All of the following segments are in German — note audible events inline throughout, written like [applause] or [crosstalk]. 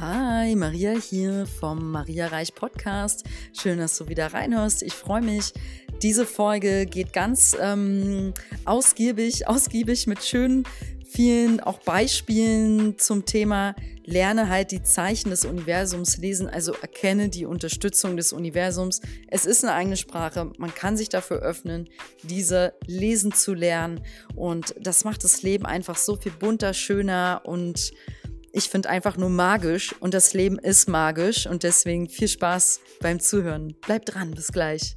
Hi, Maria hier vom Maria Reich Podcast. Schön, dass du wieder reinhörst. Ich freue mich. Diese Folge geht ganz ähm, ausgiebig, ausgiebig mit schönen, vielen auch Beispielen zum Thema Lerne halt die Zeichen des Universums lesen, also erkenne die Unterstützung des Universums. Es ist eine eigene Sprache, man kann sich dafür öffnen, diese lesen zu lernen und das macht das Leben einfach so viel bunter, schöner und ich finde einfach nur magisch und das Leben ist magisch und deswegen viel Spaß beim Zuhören. Bleib dran, bis gleich.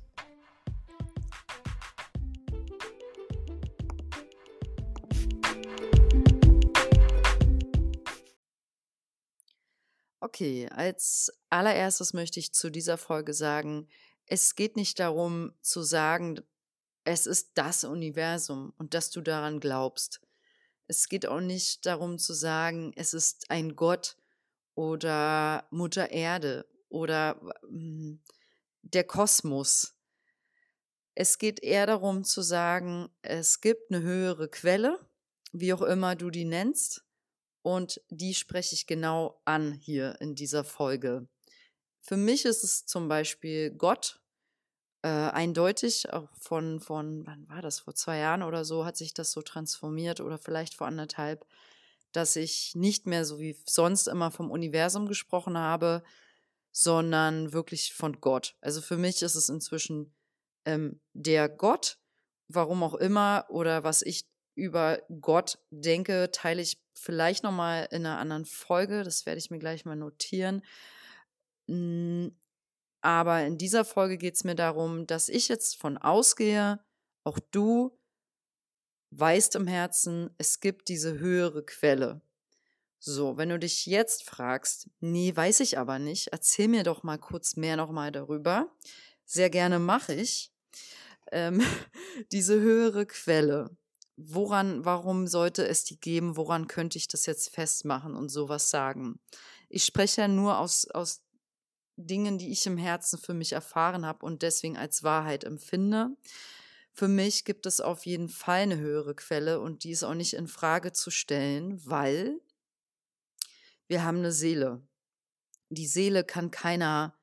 Okay, als allererstes möchte ich zu dieser Folge sagen, es geht nicht darum zu sagen, es ist das Universum und dass du daran glaubst. Es geht auch nicht darum zu sagen, es ist ein Gott oder Mutter Erde oder hm, der Kosmos. Es geht eher darum zu sagen, es gibt eine höhere Quelle, wie auch immer du die nennst, und die spreche ich genau an hier in dieser Folge. Für mich ist es zum Beispiel Gott, äh, eindeutig, auch von, von, wann war das, vor zwei Jahren oder so, hat sich das so transformiert oder vielleicht vor anderthalb, dass ich nicht mehr so wie sonst immer vom Universum gesprochen habe, sondern wirklich von Gott. Also für mich ist es inzwischen ähm, der Gott, warum auch immer, oder was ich über Gott denke, teile ich vielleicht nochmal in einer anderen Folge. Das werde ich mir gleich mal notieren. Aber in dieser Folge geht es mir darum, dass ich jetzt von ausgehe, auch du weißt im Herzen, es gibt diese höhere Quelle. So, wenn du dich jetzt fragst, nee, weiß ich aber nicht, erzähl mir doch mal kurz mehr nochmal darüber. Sehr gerne mache ich. Ähm, [laughs] diese höhere Quelle. Woran, warum sollte es die geben? Woran könnte ich das jetzt festmachen und sowas sagen? Ich spreche ja nur aus, aus Dingen, die ich im Herzen für mich erfahren habe und deswegen als Wahrheit empfinde. Für mich gibt es auf jeden Fall eine höhere Quelle und die ist auch nicht in Frage zu stellen, weil wir haben eine Seele. Die Seele kann keiner,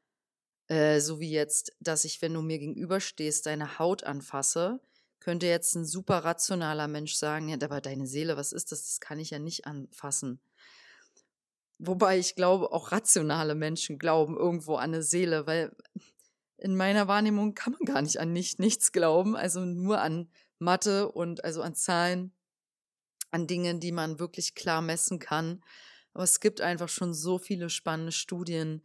äh, so wie jetzt, dass ich, wenn du mir gegenüberstehst, deine Haut anfasse, könnte jetzt ein super rationaler Mensch sagen, ja, aber deine Seele, was ist das? Das kann ich ja nicht anfassen. Wobei ich glaube, auch rationale Menschen glauben irgendwo an eine Seele, weil in meiner Wahrnehmung kann man gar nicht an nicht, nichts glauben, also nur an Mathe und also an Zahlen, an Dingen, die man wirklich klar messen kann. Aber es gibt einfach schon so viele spannende Studien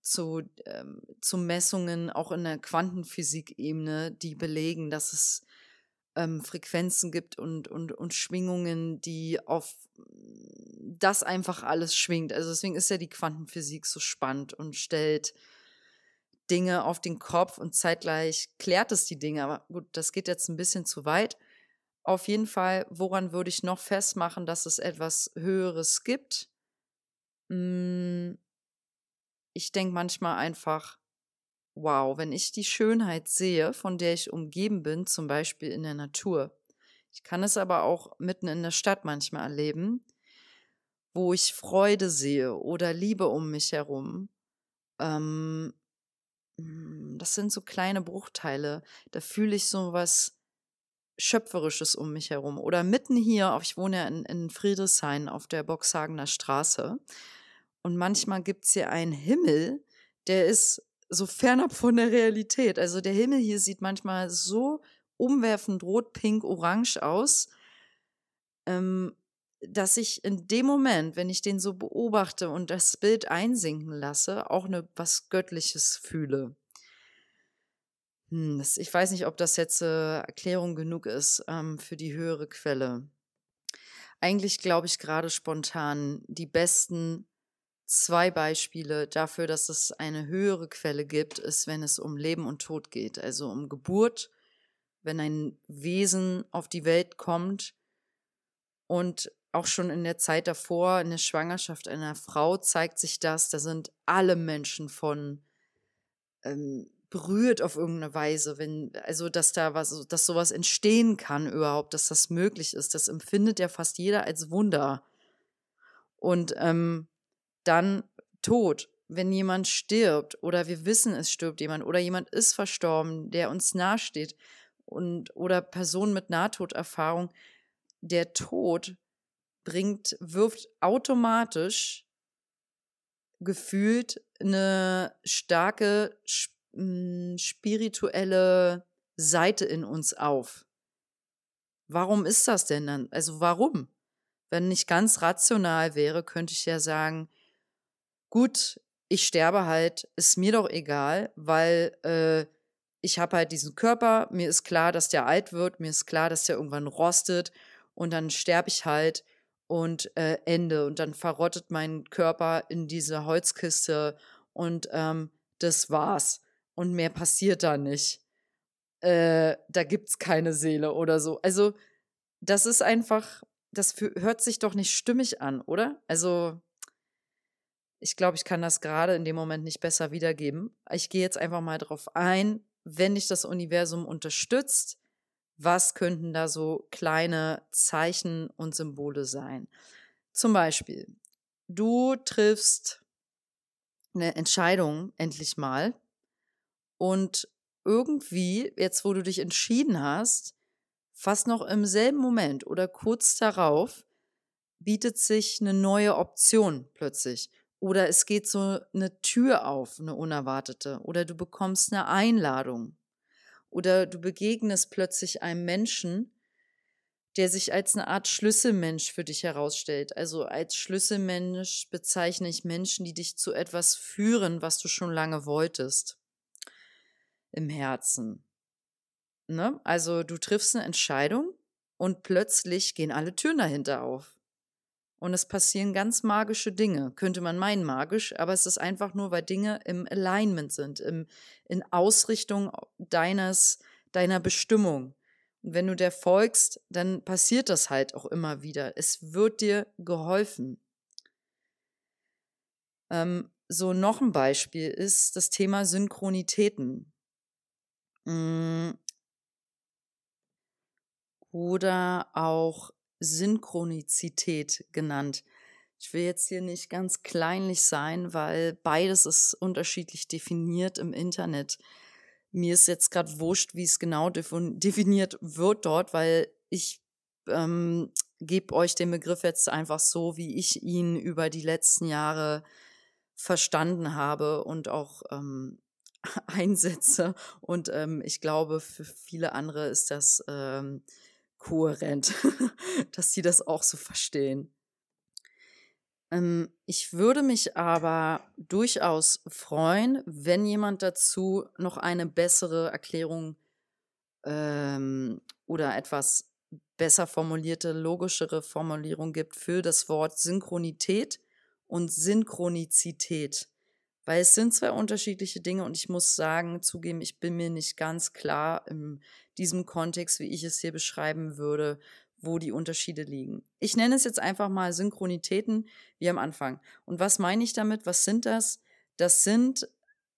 zu, ähm, zu Messungen, auch in der Quantenphysik-Ebene, die belegen, dass es ähm, Frequenzen gibt und, und, und Schwingungen, die auf das einfach alles schwingt. Also deswegen ist ja die Quantenphysik so spannend und stellt Dinge auf den Kopf und zeitgleich klärt es die Dinge. Aber gut, das geht jetzt ein bisschen zu weit. Auf jeden Fall, woran würde ich noch festmachen, dass es etwas Höheres gibt? Hm, ich denke manchmal einfach, wow, wenn ich die Schönheit sehe, von der ich umgeben bin, zum Beispiel in der Natur. Ich kann es aber auch mitten in der Stadt manchmal erleben, wo ich Freude sehe oder Liebe um mich herum. Ähm, hm, das sind so kleine Bruchteile. Da fühle ich so was Schöpferisches um mich herum. Oder mitten hier, ich wohne ja in, in Friedrichshain auf der Boxhagener Straße. Und manchmal gibt es hier einen Himmel, der ist so fernab von der Realität. Also der Himmel hier sieht manchmal so umwerfend rot, pink, orange aus, ähm, dass ich in dem Moment, wenn ich den so beobachte und das Bild einsinken lasse, auch eine, was Göttliches fühle. Hm, das, ich weiß nicht, ob das jetzt äh, Erklärung genug ist ähm, für die höhere Quelle. Eigentlich glaube ich gerade spontan, die besten zwei Beispiele dafür, dass es eine höhere Quelle gibt, ist, wenn es um Leben und Tod geht, also um Geburt, wenn ein Wesen auf die Welt kommt und auch schon in der Zeit davor, in der Schwangerschaft einer Frau, zeigt sich das, da sind alle Menschen von ähm, berührt auf irgendeine Weise, wenn, also dass da was, dass sowas entstehen kann überhaupt, dass das möglich ist, das empfindet ja fast jeder als Wunder. Und ähm, dann Tod, wenn jemand stirbt oder wir wissen, es stirbt jemand oder jemand ist verstorben, der uns nahesteht und oder Personen mit Nahtoderfahrung, der Tod bringt, wirft automatisch gefühlt eine starke hm, spirituelle Seite in uns auf. Warum ist das denn dann? Also warum? Wenn ich ganz rational wäre, könnte ich ja sagen, gut, ich sterbe halt, ist mir doch egal, weil äh, ich habe halt diesen Körper, mir ist klar, dass der alt wird, mir ist klar, dass der irgendwann rostet und dann sterbe ich halt und äh, Ende und dann verrottet mein Körper in diese Holzkiste und ähm, das war's und mehr passiert da nicht. Äh, da gibt's keine Seele oder so. Also das ist einfach, das hört sich doch nicht stimmig an, oder? Also ich glaube, ich kann das gerade in dem Moment nicht besser wiedergeben. Ich gehe jetzt einfach mal drauf ein, wenn dich das Universum unterstützt, was könnten da so kleine Zeichen und Symbole sein? Zum Beispiel, du triffst eine Entscheidung endlich mal und irgendwie, jetzt wo du dich entschieden hast, fast noch im selben Moment oder kurz darauf, bietet sich eine neue Option plötzlich. Oder es geht so eine Tür auf, eine unerwartete. Oder du bekommst eine Einladung. Oder du begegnest plötzlich einem Menschen, der sich als eine Art Schlüsselmensch für dich herausstellt. Also als Schlüsselmensch bezeichne ich Menschen, die dich zu etwas führen, was du schon lange wolltest. Im Herzen. Ne? Also du triffst eine Entscheidung und plötzlich gehen alle Türen dahinter auf. Und es passieren ganz magische Dinge. Könnte man meinen magisch, aber es ist einfach nur, weil Dinge im Alignment sind, im, in Ausrichtung deines, deiner Bestimmung. Und wenn du der folgst, dann passiert das halt auch immer wieder. Es wird dir geholfen. Ähm, so noch ein Beispiel ist das Thema Synchronitäten. Mm. Oder auch Synchronizität genannt. Ich will jetzt hier nicht ganz kleinlich sein, weil beides ist unterschiedlich definiert im Internet. Mir ist jetzt gerade wurscht, wie es genau definiert wird dort, weil ich ähm, gebe euch den Begriff jetzt einfach so, wie ich ihn über die letzten Jahre verstanden habe und auch ähm, [laughs] einsetze. Und ähm, ich glaube, für viele andere ist das ähm, kohärent, [laughs] dass sie das auch so verstehen. Ähm, ich würde mich aber durchaus freuen, wenn jemand dazu noch eine bessere Erklärung ähm, oder etwas besser formulierte, logischere Formulierung gibt für das Wort Synchronität und Synchronizität. Weil es sind zwei unterschiedliche Dinge und ich muss sagen, zugeben, ich bin mir nicht ganz klar in diesem Kontext, wie ich es hier beschreiben würde, wo die Unterschiede liegen. Ich nenne es jetzt einfach mal Synchronitäten wie am Anfang. Und was meine ich damit? Was sind das? Das sind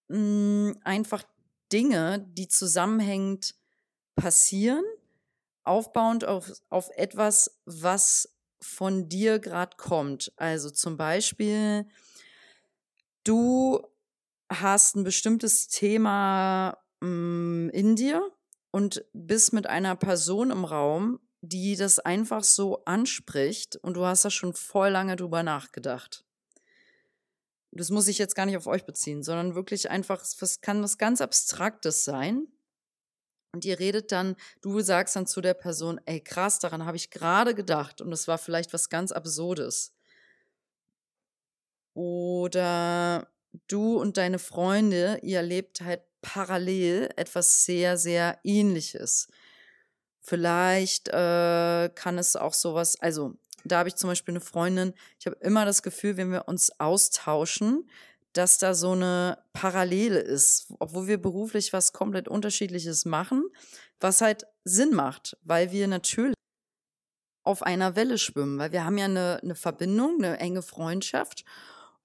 mh, hm, einfach Dinge, die zusammenhängend passieren, aufbauend auf, auf etwas, was von dir gerade kommt. Also zum Beispiel, du hast ein bestimmtes Thema mm, in dir und bist mit einer Person im Raum, die das einfach so anspricht und du hast da schon voll lange drüber nachgedacht. Das muss ich jetzt gar nicht auf euch beziehen, sondern wirklich einfach, was kann was ganz Abstraktes sein. Und ihr redet dann, du sagst dann zu der Person, ey krass, daran habe ich gerade gedacht und es war vielleicht was ganz Absurdes. Oder du und deine Freunde, ihr erlebt halt parallel etwas sehr, sehr ähnliches. Vielleicht äh, kann es auch sowas, also da habe ich zum Beispiel eine Freundin, ich habe immer das Gefühl, wenn wir uns austauschen, dass da so eine Parallele ist, obwohl wir beruflich was komplett unterschiedliches machen, was halt Sinn macht, weil wir natürlich auf einer Welle schwimmen, weil wir haben ja eine, eine Verbindung, eine enge Freundschaft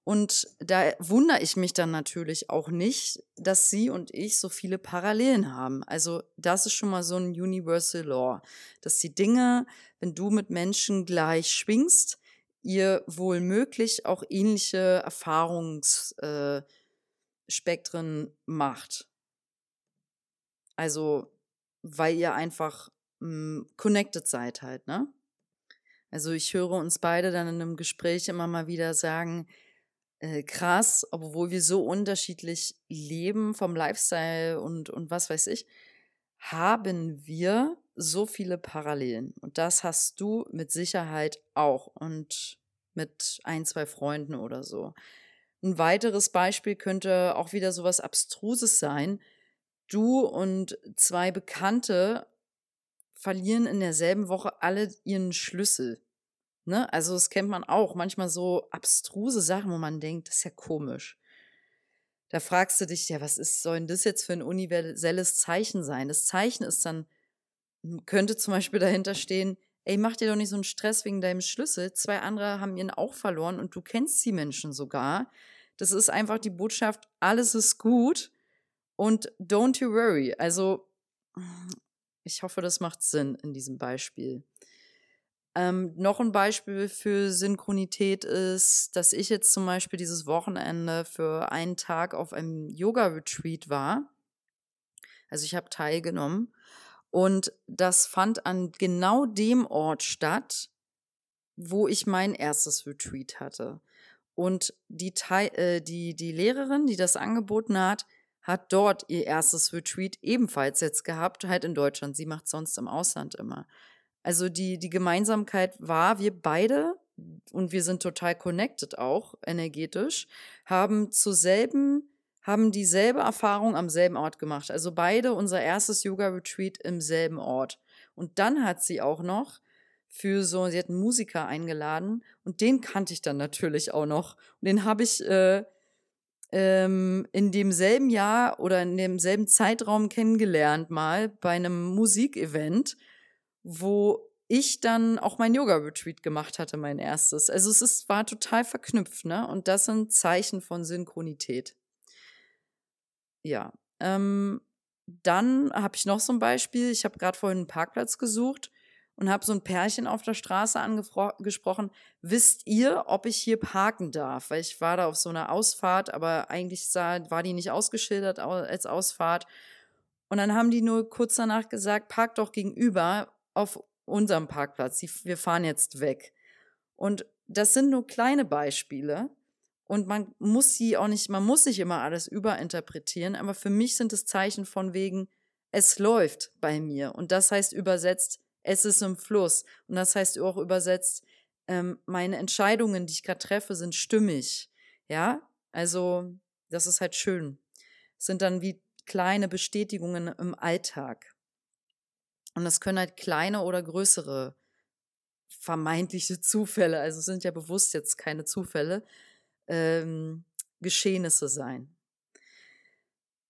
und da wundere ich mich dann natürlich auch nicht, dass sie und ich so viele Parallelen haben. Also das ist schon mal so ein Universal Law, dass die Dinge, wenn du mit Menschen gleich schwingst, ihr wohl möglich auch ähnliche Erfahrungsspektren äh, macht. Also, weil ihr einfach mh, hm, connected seid halt, ne? Also ich höre uns beide dann in einem Gespräch immer mal wieder sagen, äh, krass, obwohl wir so unterschiedlich leben vom Lifestyle und, und was weiß ich, haben wir so viele Parallelen. Und das hast du mit Sicherheit auch und mit ein, zwei Freunden oder so. Ein weiteres Beispiel könnte auch wieder sowas Abstruses sein. Du und zwei Bekannte verlieren in derselben Woche alle ihren Schlüssel. Ne? Also das kennt man auch. Manchmal so abstruse Sachen, wo man denkt, das ist ja komisch. Da fragst du dich, ja, was ist, soll denn das jetzt für ein universelles Zeichen sein? Das Zeichen ist dann, hm, könnte zum Beispiel dahinter stehen, ey, mach dir doch nicht so einen Stress wegen deinem Schlüssel. Zwei andere haben ihren auch verloren und du kennst die Menschen sogar. Das ist einfach die Botschaft, alles ist gut und don't you worry. Also, ich hoffe, das macht Sinn in diesem Beispiel. Ähm, noch ein Beispiel für Synchronität ist, dass ich jetzt zum Beispiel dieses Wochenende für einen Tag auf einem Yoga-Retreat war. Also ich habe teilgenommen. Und das fand an genau dem Ort statt, wo ich mein erstes Retreat hatte. Und die, äh, die, die Lehrerin, die das angeboten hat, hat dort ihr erstes Retreat ebenfalls jetzt gehabt, halt in Deutschland. Sie macht sonst im Ausland immer. Also die, die Gemeinsamkeit war, wir beide, und wir sind total connected auch energetisch, haben zur selben, haben dieselbe Erfahrung am selben Ort gemacht. Also beide unser erstes Yoga-Retreat im selben Ort. Und dann hat sie auch noch für so, sie hat einen Musiker eingeladen und den kannte ich dann natürlich auch noch. Und den habe ich äh, ähm, in demselben Jahr oder in demselben Zeitraum kennengelernt, mal bei einem Musikevent wo ich dann auch mein Yoga-Retreat gemacht hatte, mein erstes. Also es ist, war total verknüpft, ne? Und das sind Zeichen von Synchronität. Ja. Ähm, dann habe ich noch so ein Beispiel. Ich habe gerade vorhin einen Parkplatz gesucht und habe so ein Pärchen auf der Straße angesprochen. Wisst ihr, ob ich hier parken darf? Weil ich war da auf so einer Ausfahrt, aber eigentlich sah, war die nicht ausgeschildert als Ausfahrt. Und dann haben die nur kurz danach gesagt, park doch gegenüber auf unserem Parkplatz. Wir fahren jetzt weg. Und das sind nur kleine Beispiele. Und man muss sie auch nicht, man muss nicht immer alles überinterpretieren, aber für mich sind es Zeichen von wegen, es läuft bei mir. Und das heißt übersetzt, es ist im Fluss. Und das heißt auch übersetzt, ähm, meine Entscheidungen, die ich gerade treffe, sind stimmig. Ja, also das ist halt schön. Es sind dann wie kleine Bestätigungen im Alltag. Und das können halt kleine oder größere vermeintliche Zufälle, also sind ja bewusst jetzt keine Zufälle, ähm, Geschehnisse sein.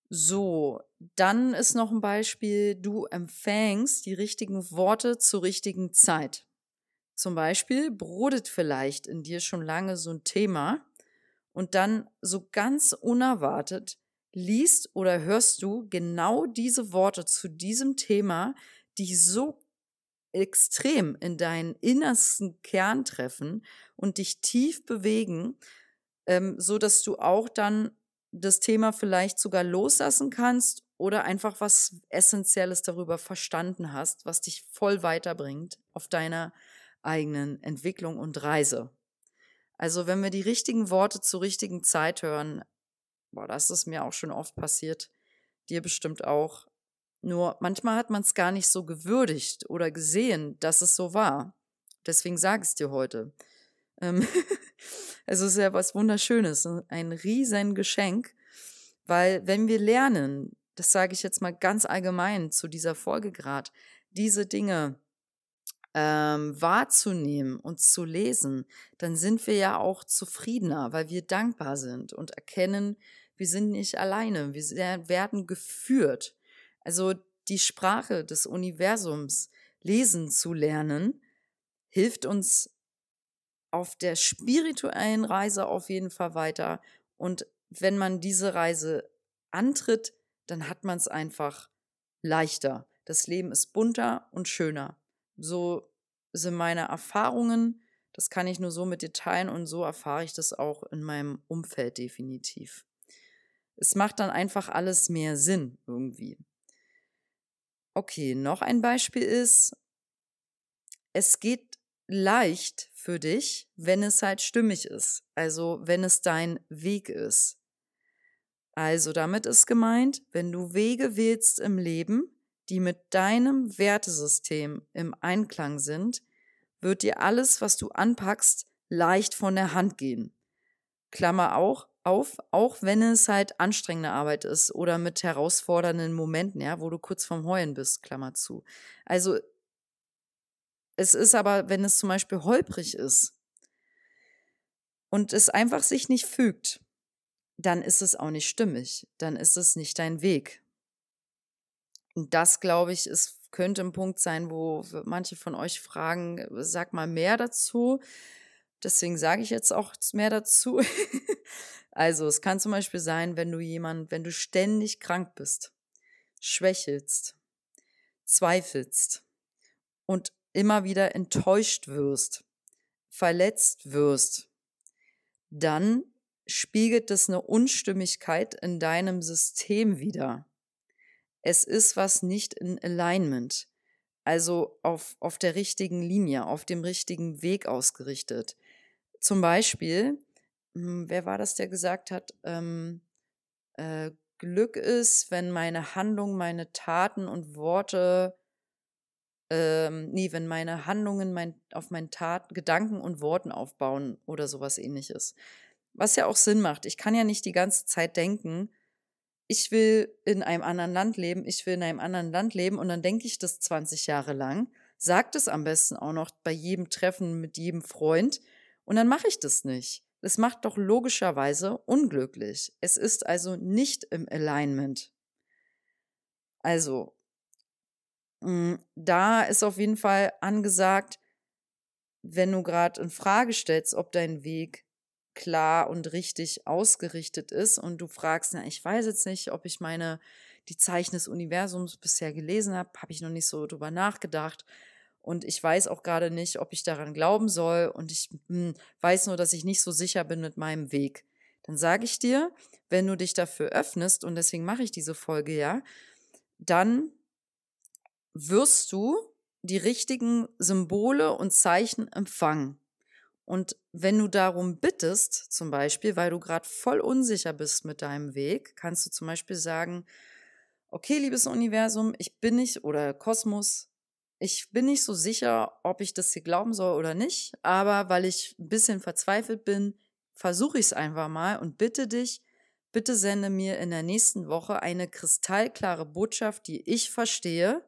So, dann ist noch ein Beispiel, du empfängst die richtigen Worte zur richtigen Zeit. Zum Beispiel brodet vielleicht in dir schon lange so ein Thema und dann so ganz unerwartet liest oder hörst du genau diese Worte zu diesem Thema, dich so extrem in deinen innersten Kern treffen und dich tief bewegen, ähm, so dass du auch dann das Thema vielleicht sogar loslassen kannst oder einfach was Essentielles darüber verstanden hast, was dich voll weiterbringt auf deiner eigenen Entwicklung und Reise. Also wenn wir die richtigen Worte zur richtigen Zeit hören, boah, das ist mir auch schon oft passiert, dir bestimmt auch, nur manchmal hat man es gar nicht so gewürdigt oder gesehen, dass es so war. Deswegen sage ich es dir heute. Ähm [laughs] es ist ja was Wunderschönes, ein riesen Geschenk, weil wenn wir lernen, das sage ich jetzt mal ganz allgemein zu dieser Folge gerade, diese Dinge ähm, wahrzunehmen und zu lesen, dann sind wir ja auch zufriedener, weil wir dankbar sind und erkennen, wir sind nicht alleine, wir werden geführt. Also die Sprache des Universums lesen zu lernen, hilft uns auf der spirituellen Reise auf jeden Fall weiter. Und wenn man diese Reise antritt, dann hat man es einfach leichter. Das Leben ist bunter und schöner. So sind meine Erfahrungen. Das kann ich nur so mit dir teilen und so erfahre ich das auch in meinem Umfeld definitiv. Es macht dann einfach alles mehr Sinn irgendwie. Okay, noch ein Beispiel ist, es geht leicht für dich, wenn es halt stimmig ist. Also wenn es dein Weg ist. Also damit ist gemeint, wenn du Wege wählst im Leben, die mit deinem Wertesystem im Einklang sind, wird dir alles, was du anpackst, leicht von der Hand gehen. Klammer auch auf, auch wenn es halt anstrengende Arbeit ist oder mit herausfordernden Momenten, ja, wo du kurz vorm Heulen bist, Klammer zu. Also es ist aber, wenn es zum Beispiel holprig ist und es einfach sich nicht fügt, dann ist es auch nicht stimmig, dann ist es nicht dein Weg. Und das, glaube ich, ist, könnte ein Punkt sein, wo manche von euch fragen, sag mal mehr dazu. Deswegen sage ich jetzt auch mehr dazu. [laughs] also, es kann zum Beispiel sein, wenn du jemand, wenn du ständig krank bist, schwächelst, zweifelst und immer wieder enttäuscht wirst, verletzt wirst, dann spiegelt das eine Unstimmigkeit in deinem System wieder. Es ist was nicht in Alignment, also auf, auf der richtigen Linie, auf dem richtigen Weg ausgerichtet. Zum Beispiel, wer war das, der gesagt hat, ähm, äh, Glück ist, wenn meine Handlungen, meine Taten und Worte, ähm, nee, wenn meine Handlungen mein, auf meinen Taten, Gedanken und Worten aufbauen oder sowas ähnliches. Was ja auch Sinn macht. Ich kann ja nicht die ganze Zeit denken, ich will in einem anderen Land leben, ich will in einem anderen Land leben und dann denke ich das 20 Jahre lang, sagt es am besten auch noch bei jedem Treffen mit jedem Freund und dann mache ich das nicht. Das macht doch logischerweise unglücklich. Es ist also nicht im Alignment. Also, mm, da ist auf jeden Fall angesagt, wenn du gerade in Frage stellst, ob dein Weg klar und richtig ausgerichtet ist und du fragst, na, ich weiß jetzt nicht, ob ich meine, die Zeichen des Universums bisher gelesen habe, habe ich noch nicht so drüber nachgedacht. Und ich weiß auch gerade nicht, ob ich daran glauben soll. Und ich hm, weiß nur, dass ich nicht so sicher bin mit meinem Weg. Dann sage ich dir, wenn du dich dafür öffnest, und deswegen mache ich diese Folge ja, dann wirst du die richtigen Symbole und Zeichen empfangen. Und wenn du darum bittest, zum Beispiel, weil du gerade voll unsicher bist mit deinem Weg, kannst du zum Beispiel sagen, okay, liebes Universum, ich bin nicht, oder Kosmos, ich bin nicht so sicher, ob ich das hier glauben soll oder nicht, aber weil ich ein bisschen verzweifelt bin, versuche ich es einfach mal und bitte dich, bitte sende mir in der nächsten Woche eine kristallklare Botschaft, die ich verstehe,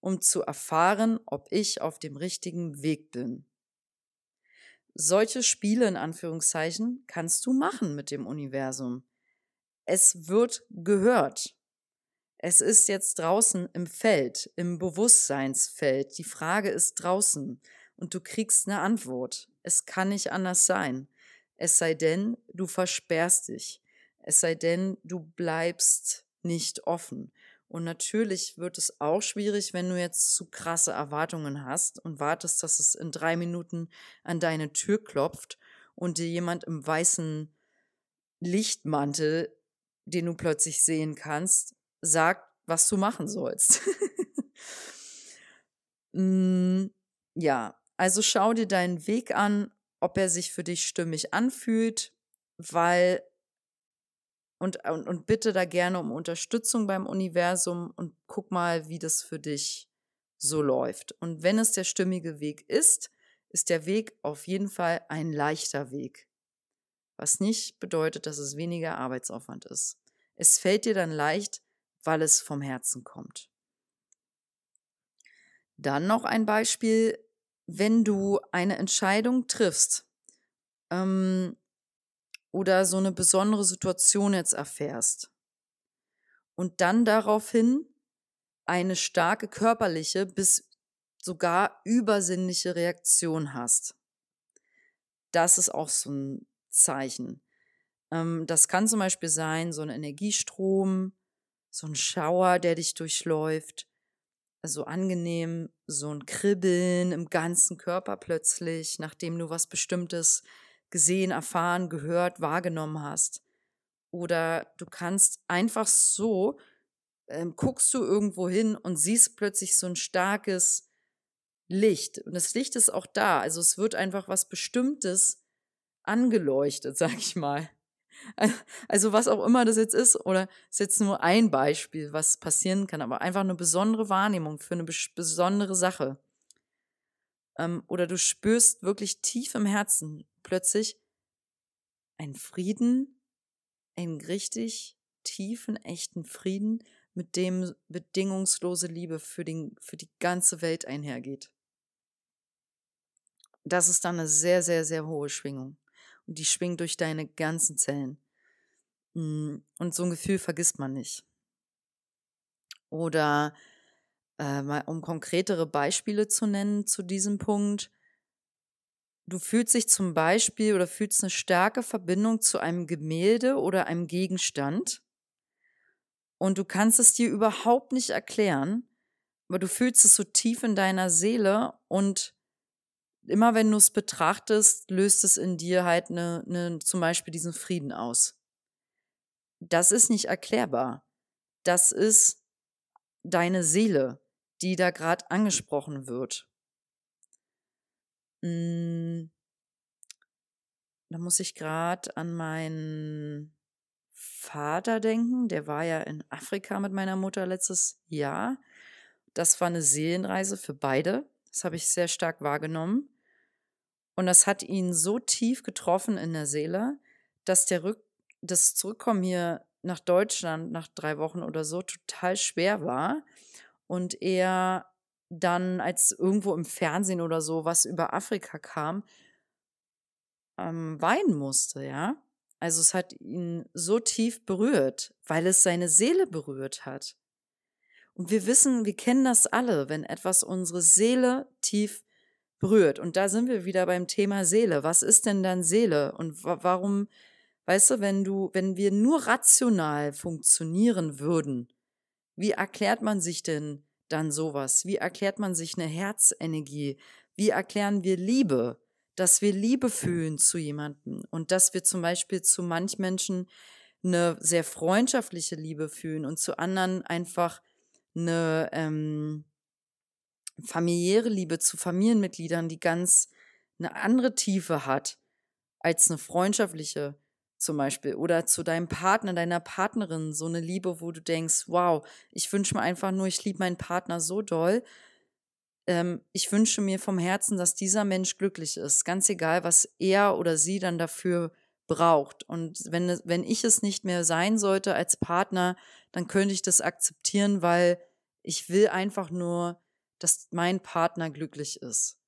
um zu erfahren, ob ich auf dem richtigen Weg bin solche Spiele in Anführungszeichen kannst du machen mit dem Universum. Es wird gehört. Es ist jetzt draußen im Feld, im Bewusstseinsfeld. Die Frage ist draußen und du kriegst eine Antwort. Es kann nicht anders sein. Es sei denn, du versperrst dich. Es sei denn, du bleibst nicht offen. Und natürlich wird es auch schwierig, wenn du jetzt zu krasse Erwartungen hast und wartest, dass es in drei Minuten an deine Tür klopft und dir jemand im weißen Lichtmantel, den du plötzlich sehen kannst, sagt, was du machen sollst. [laughs] mm, ja, also schau dir deinen Weg an, ob er sich für dich stimmig anfühlt, weil und, und, und bitte da gerne um Unterstützung beim Universum und guck mal, wie das für dich so läuft. Und wenn es der stimmige Weg ist, ist der Weg auf jeden Fall ein leichter Weg. Was nicht bedeutet, dass es weniger Arbeitsaufwand ist. Es fällt dir dann leicht, weil es vom Herzen kommt. Dann noch ein Beispiel, wenn du eine Entscheidung triffst, ähm, oder so eine besondere Situation jetzt erfährst und dann daraufhin eine starke körperliche bis sogar übersinnliche Reaktion hast. Das ist auch so ein Zeichen. Ähm, das kann zum Beispiel sein, so ein Energiestrom, so ein Schauer, der dich durchläuft, so angenehm, so ein Kribbeln im ganzen Körper plötzlich, nachdem du was Bestimmtes gesehen, erfahren, gehört, wahrgenommen hast. Oder du kannst einfach so, ähm, guckst du irgendwo hin und siehst plötzlich so ein starkes Licht. Und das Licht ist auch da. Also es wird einfach was Bestimmtes angeleuchtet, [laughs] sag ich mal. [laughs] Also was auch immer das jetzt ist, oder ist jetzt nur ein Beispiel, was passieren kann, aber einfach eine besondere Wahrnehmung für eine besondere Sache. Ähm, oder du spürst wirklich tief im Herzen plötzlich einen Frieden, einen richtig tiefen, echten Frieden, mit dem bedingungslose Liebe für, den, für die ganze Welt einhergeht. Das ist dann eine sehr, sehr, sehr hohe Schwingung und die schwingt durch deine ganzen Zellen. Hm, und so ein Gefühl vergisst man nicht. Oder äh, mal um konkretere Beispiele zu nennen zu diesem Punkt. Du fühlst dich zum Beispiel oder fühlst eine starke Verbindung zu einem Gemälde oder einem Gegenstand und du kannst es dir überhaupt nicht erklären, aber du fühlst es so tief in deiner Seele und immer wenn du es betrachtest, löst es in dir halt eine, eine, zum Beispiel diesen Frieden aus. Das ist nicht erklärbar. Das ist deine Seele, die da gerade angesprochen wird. Hm, da muss ich gerade an meinen Vater denken. Der war ja in Afrika mit meiner Mutter letztes Jahr. Das war eine Seelenreise für beide. Das habe ich sehr stark wahrgenommen. Und das hat ihn so tief getroffen in der Seele, dass der Rück das Zurückkommen hier nach Deutschland nach drei Wochen oder so total schwer war. Und er dann, als irgendwo im Fernsehen oder so was über Afrika kam, ähm, weinen musste, ja. Also es hat ihn so tief berührt, weil es seine Seele berührt hat. Und wir wissen, wir kennen das alle, wenn etwas unsere Seele tief berührt. Und da sind wir wieder beim Thema Seele. Was ist denn dann Seele? Und warum, weißt du, wenn du, wenn wir nur rational funktionieren würden, wie erklärt man sich denn dann sowas? Wie erklärt man sich eine Herzenergie? Wie erklären wir Liebe? Dass wir Liebe fühlen zu jemandem und dass wir zum Beispiel zu manch Menschen eine sehr freundschaftliche Liebe fühlen und zu anderen einfach eine, ähm, familiäre Liebe zu Familienmitgliedern, die ganz eine andere Tiefe hat als eine freundschaftliche zum Beispiel oder zu deinem Partner, deiner Partnerin so eine Liebe, wo du denkst, wow, ich wünsche mir einfach nur, ich liebe meinen Partner so doll. Ähm, ich wünsche mir vom Herzen, dass dieser Mensch glücklich ist, ganz egal, was er oder sie dann dafür braucht. Und wenn, wenn ich es nicht mehr sein sollte als Partner, dann könnte ich das akzeptieren, weil ich will einfach nur dass mein Partner glücklich ist.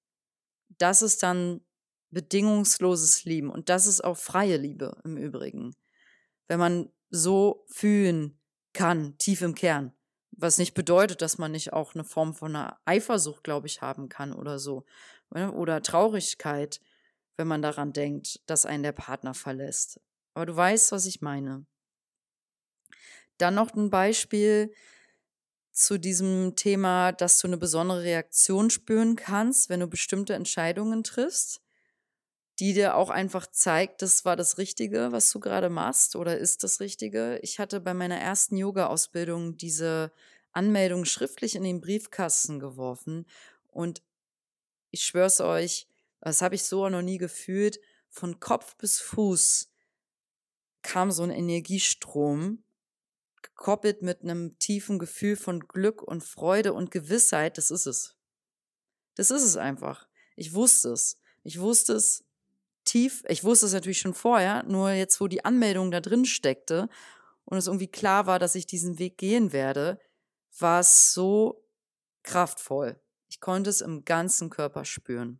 Das ist dann bedingungsloses Lieben und das ist auch freie Liebe im Übrigen. Wenn man so fühlen kann, tief im Kern. Was nicht bedeutet, dass man nicht auch eine Form von einer Eifersucht, glaube ich, haben kann oder so. Ne? Oder Traurigkeit, wenn man daran denkt, dass einen der Partner verlässt. Aber du weißt, was ich meine. Dann noch ein Beispiel, zu diesem Thema, dass du eine besondere Reaktion spüren kannst, wenn du bestimmte Entscheidungen triffst, die dir auch einfach zeigt, das war das Richtige, was du gerade machst oder ist das Richtige. Ich hatte bei meiner ersten Yoga-Ausbildung diese Anmeldung schriftlich in den Briefkasten geworfen und ich schwör's euch, das habe ich so noch nie gefühlt, von Kopf bis Fuß kam so ein Energiestrom gekoppelt mit einem tiefen Gefühl von Glück und Freude und Gewissheit, das ist es. Das ist es einfach. Ich wusste es. Ich wusste es tief. Ich wusste es natürlich schon vorher, nur jetzt, wo die Anmeldung da drin steckte und es irgendwie klar war, dass ich diesen Weg gehen werde, war es so kraftvoll. Ich konnte es im ganzen Körper spüren.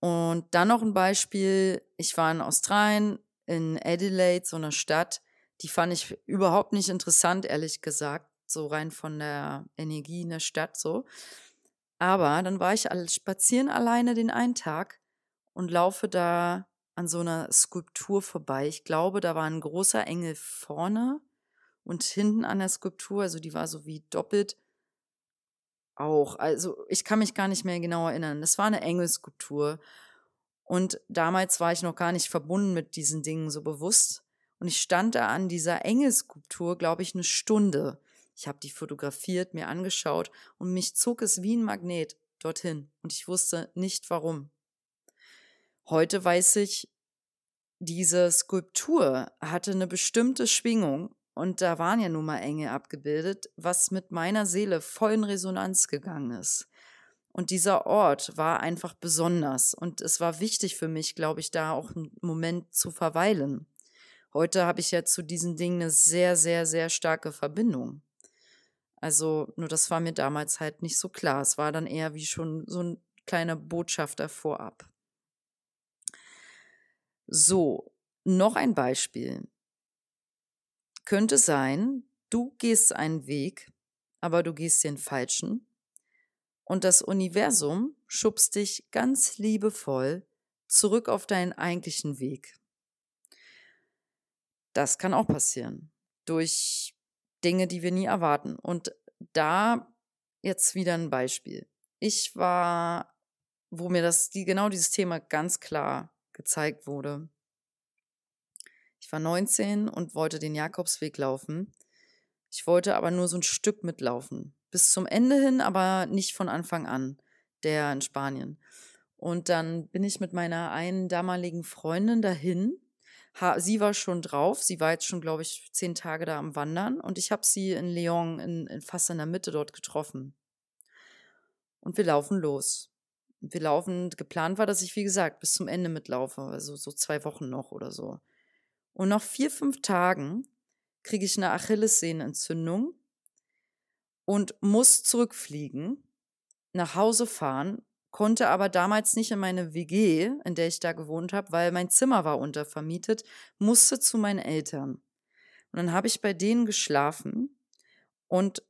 Und dann noch ein Beispiel. Ich war in Australien, in Adelaide, so einer Stadt, die fand ich überhaupt nicht interessant, ehrlich gesagt, so rein von der Energie in der Stadt so. Aber dann war ich spazieren alleine den einen Tag und laufe da an so einer Skulptur vorbei. Ich glaube, da war ein großer Engel vorne Und hinten an der Skulptur, also die war so wie doppelt, auch. Also ich kann mich gar nicht mehr genau erinnern. Das war eine Engelskulptur. Und damals war ich noch gar nicht verbunden mit diesen Dingen so bewusst. Und ich stand da an dieser Engelskulptur, glaube ich, eine Stunde. Ich habe die fotografiert, mir angeschaut und mich zog es wie ein Magnet dorthin. Und ich wusste nicht warum. Heute weiß ich, diese Skulptur hatte eine bestimmte Schwingung und da waren ja nun mal Engel abgebildet, was mit meiner Seele voll in Resonanz gegangen ist. Und dieser Ort war einfach besonders und es war wichtig für mich, glaube ich, da auch einen Moment zu verweilen. Heute habe ich ja zu diesen Dingen eine sehr, sehr, sehr starke Verbindung. Also, nur das war mir damals halt nicht so klar. Es war dann eher wie schon so ein kleiner Botschafter vorab. So, noch ein Beispiel. Könnte sein, du gehst einen Weg, aber du gehst den falschen. Und das Universum schubst dich ganz liebevoll zurück auf deinen eigentlichen Weg. Das kann auch passieren. Durch Dinge, die wir nie erwarten. Und da jetzt wieder ein Beispiel. Ich war, wo mir das, die, genau dieses Thema ganz klar gezeigt wurde. Ich war 19 und wollte den Jakobsweg laufen. Ich wollte aber nur so ein Stück mitlaufen. Bis zum Ende hin, aber nicht von Anfang an, der in Spanien. Und dann bin ich mit meiner einen damaligen Freundin dahin. Sie war schon drauf. Sie war jetzt schon, glaube ich, zehn Tage da am Wandern. Und ich habe sie in Lyon, in, in, fast in der Mitte dort getroffen. Und wir laufen los wir laufen, geplant war, dass ich, wie gesagt, bis zum Ende mitlaufe, also so zwei Wochen noch oder so. Und nach vier, fünf Tagen kriege ich eine Achillessehnenentzündung und muss zurückfliegen, nach Hause fahren, konnte aber damals nicht in meine WG, in der ich da gewohnt habe, weil mein Zimmer war untervermietet, musste zu meinen Eltern. Und dann habe ich bei denen geschlafen und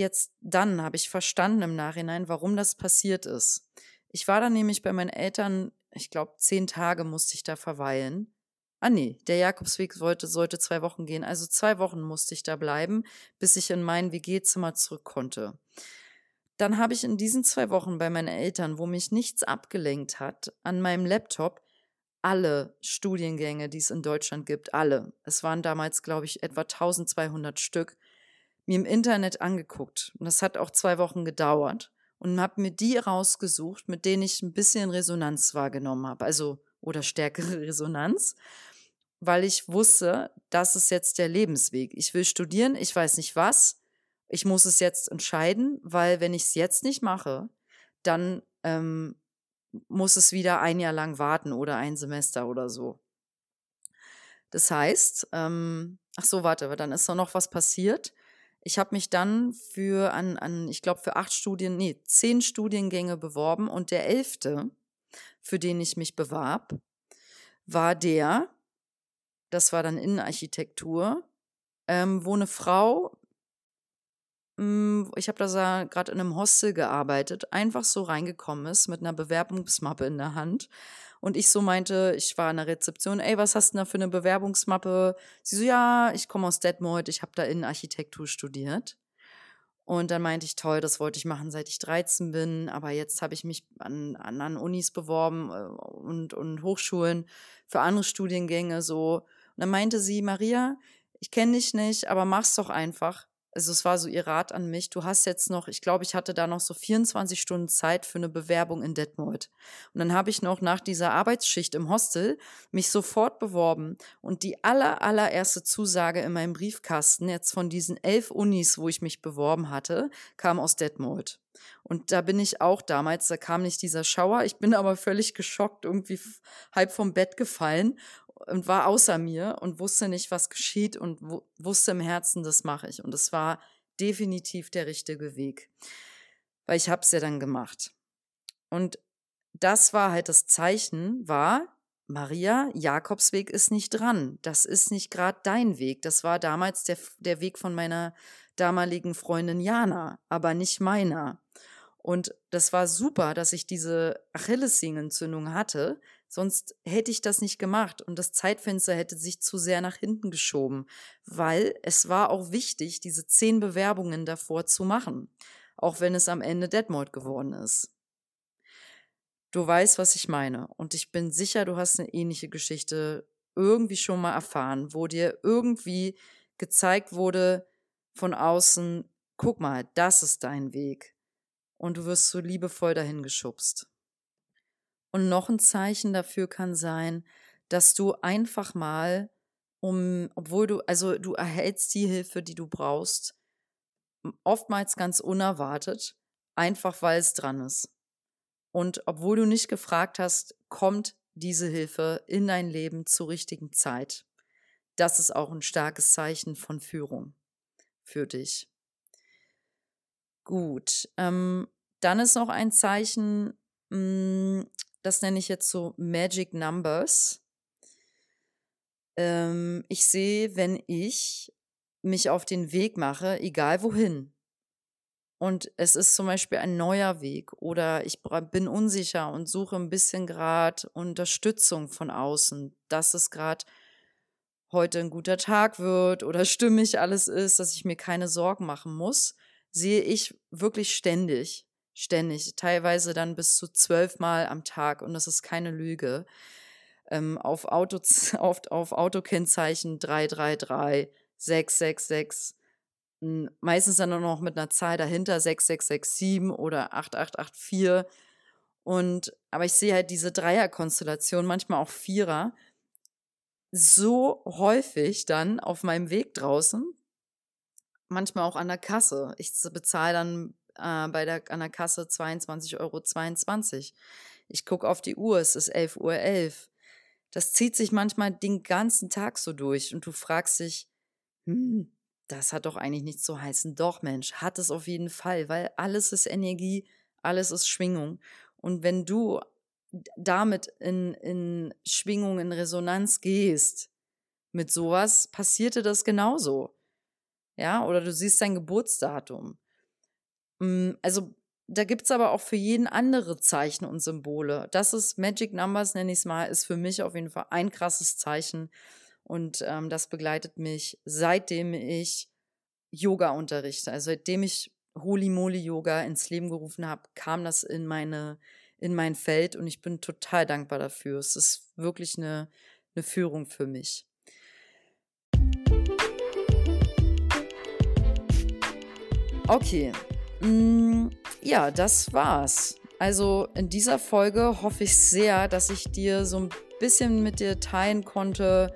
Jetzt dann habe ich verstanden im Nachhinein, warum das passiert ist. Ich war dann nämlich bei meinen Eltern, ich glaube, zehn Tage musste ich da verweilen. Ah nee, der Jakobsweg sollte, sollte zwei Wochen gehen. Also zwei Wochen musste ich da bleiben, bis ich in mein WG-Zimmer zurück konnte. Dann habe ich in diesen zwei Wochen bei meinen Eltern, wo mich nichts abgelenkt hat, an meinem Laptop alle Studiengänge, die es in Deutschland gibt, alle. Es waren damals, glaube ich, etwa 1200 Stück mir im Internet angeguckt. Und das hat auch zwei Wochen gedauert. Und habe mir die rausgesucht, mit denen ich ein bisschen Resonanz wahrgenommen habe. Also, oder stärkere [laughs] Resonanz. Weil ich wusste, das ist jetzt der Lebensweg. Ich will studieren, ich weiß nicht was. Ich muss es jetzt entscheiden, weil wenn ich es jetzt nicht mache, dann ähm, muss es wieder ein Jahr lang warten oder ein Semester oder so. Das heißt, ähm, ach so, warte, dann ist noch was passiert. Ich habe mich dann für an, an ich glaube, für acht Studien, nee, zehn Studiengänge beworben und der elfte, für den ich mich bewarb, war der, das war dann Innenarchitektur, ähm, wo eine Frau, ich habe da gerade in einem Hostel gearbeitet, einfach so reingekommen ist mit einer Bewerbungsmappe in der Hand und ich so meinte, ich war in der Rezeption, ey, was hast du da für eine Bewerbungsmappe? Sie so, ja, ich komme aus Detmold, ich habe da Innenarchitektur studiert. Und dann meinte ich, toll, das wollte ich machen, seit ich 13 bin, aber jetzt habe ich mich an anderen Unis beworben äh, und, und Hochschulen für andere Studiengänge so. Und dann meinte sie, Maria, ich kenne dich nicht, aber mach's doch einfach also es war so ihr Rat an mich, du hast jetzt noch, ich glaube, ich hatte da noch so 24 Stunden Zeit für eine Bewerbung in Detmold. Und dann habe ich noch nach dieser Arbeitsschicht im Hostel mich sofort beworben und die aller, allererste Zusage in meinem Briefkasten jetzt von diesen elf Unis, wo ich mich beworben hatte, kam aus Detmold. Und da bin ich auch damals, da kam nicht dieser Schauer, ich bin aber völlig geschockt, irgendwie halb vom Bett gefallen und war außer mir und wusste nicht, was geschieht und wusste im Herzen, das mache ich. Und es war definitiv der richtige Weg, weil ich habe es ja dann gemacht. Und das war halt das Zeichen, war, Maria, Jakobsweg ist nicht dran. Das ist nicht gerade dein Weg. Das war damals der, der Weg von meiner damaligen Freundin Jana, aber nicht meiner. Und das war super, dass ich diese Achillessehnenentzündung hatte, Sonst hätte ich das nicht gemacht und das Zeitfenster hätte sich zu sehr nach hinten geschoben, weil es war auch wichtig, diese zehn Bewerbungen davor zu machen, auch wenn es am Ende Detmold geworden ist. Du weißt, was ich meine und ich bin sicher, du hast eine ähnliche Geschichte irgendwie schon mal erfahren, wo dir irgendwie gezeigt wurde von außen, guck mal, das ist dein Weg und du wirst so liebevoll dahin geschubst. Und noch ein Zeichen dafür kann sein, dass du einfach mal, um, obwohl du, also du erhältst die Hilfe, die du brauchst, oftmals ganz unerwartet, einfach weil es dran ist. Und obwohl du nicht gefragt hast, kommt diese Hilfe in dein Leben zur richtigen Zeit. Das ist auch ein starkes Zeichen von Führung für dich. Gut, ähm, dann ist noch ein Zeichen, mh, hm, das nenne ich jetzt so Magic Numbers. Ähm, ich sehe, wenn ich mich auf den Weg mache, egal wohin, und es ist zum Beispiel ein neuer Weg oder ich bin unsicher und suche ein bisschen gerade Unterstützung von außen, dass es gerade heute ein guter Tag wird oder [laughs] stimmig alles ist, dass ich mir keine Sorgen machen muss, sehe ich wirklich ständig ständig, teilweise dann bis zu zwölfmal am Tag und das ist keine Lüge. Ähm, auf, Auto, [laughs] auf, auf Autokennzeichen 333, 666, meistens dann nur noch mit einer Zahl dahinter, 6667 oder 8884. Und, aber ich sehe halt diese Dreierkonstellation, manchmal auch Vierer, so häufig dann auf meinem Weg draußen, manchmal auch an der Kasse. Ich bezahle dann äh, bei der, an der Kasse 22,22 Euro. 22. Ich gucke auf die Uhr, es ist 11.11 Uhr. 11. Das zieht sich manchmal den ganzen Tag so durch und du fragst dich, hm, das hat doch eigentlich nichts zu heißen. Doch, Mensch, hat es auf jeden Fall, weil alles ist Energie, alles ist Schwingung. Und wenn du damit in, in Schwingung, in Resonanz gehst, mit sowas, passierte das genauso. Ja, oder du siehst dein Geburtsdatum. Hm, also da gibt es aber auch für jeden andere Zeichen und Symbole. Das ist Magic Numbers, nenne ich es mal, ist für mich auf jeden Fall ein krasses Zeichen. Und ähm, das begleitet mich, seitdem ich Yoga unterrichte. Also seitdem ich Holy Moly Yoga ins Leben gerufen habe, kam das in meine in mein Feld und ich bin total dankbar dafür. Es ist wirklich eine, eine Führung für mich. Okay, Mm, ja, das war's. Also in dieser Folge hoffe ich sehr, dass ich dir so ein bisschen mit dir teilen konnte,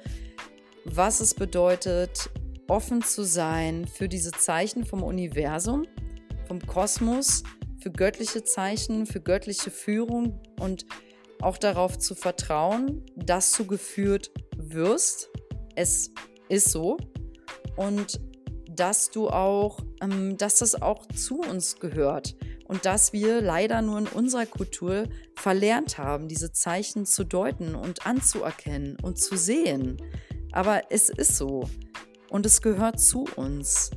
was es bedeutet, offen zu sein für diese Zeichen vom Universum, vom Kosmos, für göttliche Zeichen, für göttliche Führung und auch darauf zu vertrauen, dass du geführt wirst. Es ist so. Und dass du auch, ähm, dass das auch zu uns gehört und dass wir leider nur in unserer Kultur verlernt haben, diese Zeichen zu deuten und anzuerkennen und zu sehen. Aber es ist so und es gehört zu uns.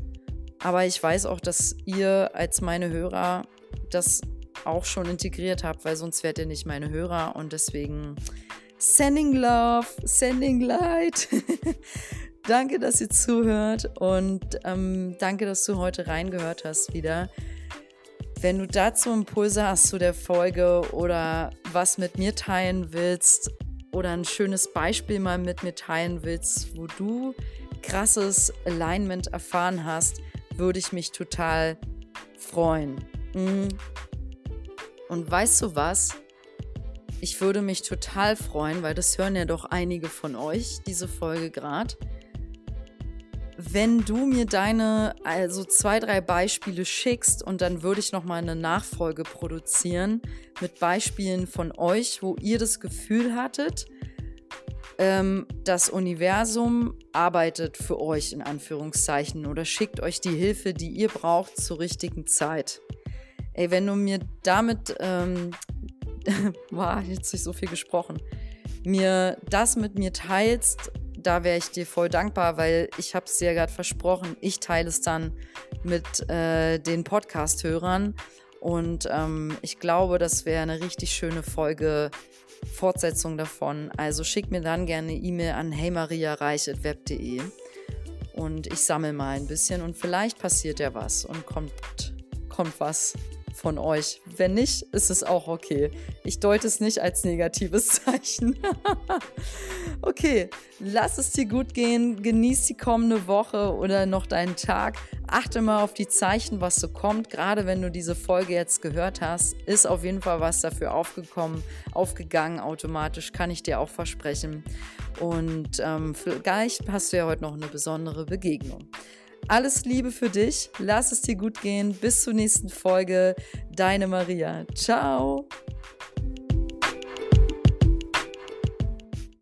Aber ich weiß auch, dass ihr als meine Hörer das auch schon integriert habt, weil sonst wärt ihr nicht meine Hörer und deswegen sending love, sending light. [laughs] Danke, dass ihr zuhört und ähm, danke, dass du heute reingehört hast wieder. Wenn du dazu Impulse hast zu der Folge oder was mit mir teilen willst oder ein schönes Beispiel mal mit mir teilen willst, wo du krasses Alignment erfahren hast, würde ich mich total freuen. Mhm. Und weißt du was? Ich würde mich total freuen, weil das hören ja doch einige von euch, diese Folge gerade wenn du mir deine, also zwei, drei Beispiele schickst und dann würde ich nochmal eine Nachfolge produzieren mit Beispielen von euch, wo ihr das Gefühl hattet, ähm, das Universum arbeitet für euch in Anführungszeichen oder schickt euch die Hilfe, die ihr braucht zur richtigen Zeit. Ey, wenn du mir damit, ähm, [laughs] wow, jetzt nicht so viel gesprochen, mir das mit mir teilst, da wäre ich dir voll dankbar, weil ich habe es dir gerade versprochen, ich teile es dann mit äh, den Podcast-Hörern. Und ähm, ich glaube, das wäre eine richtig schöne Folge Fortsetzung davon. Also schick mir dann gerne eine E-Mail an heymariareich.web.de und ich sammle mal ein bisschen und vielleicht passiert ja was und kommt, kommt was von euch. Wenn nicht, ist es auch okay. Ich deute es nicht als negatives [laughs] Zeichen. okay, lass es dir gut gehen, genieß die kommende Woche oder noch deinen Tag. Achte mal auf die Zeichen, was so kommt. Gerade wenn du diese Folge jetzt gehört hast, ist auf jeden Fall was dafür aufgekommen, aufgegangen automatisch, kann ich dir auch versprechen. Und ähm, vielleicht hast du ja heute noch eine besondere Begegnung. Alles Liebe für dich. Lass es dir gut gehen. Bis zur nächsten Folge. Deine Maria. Ciao.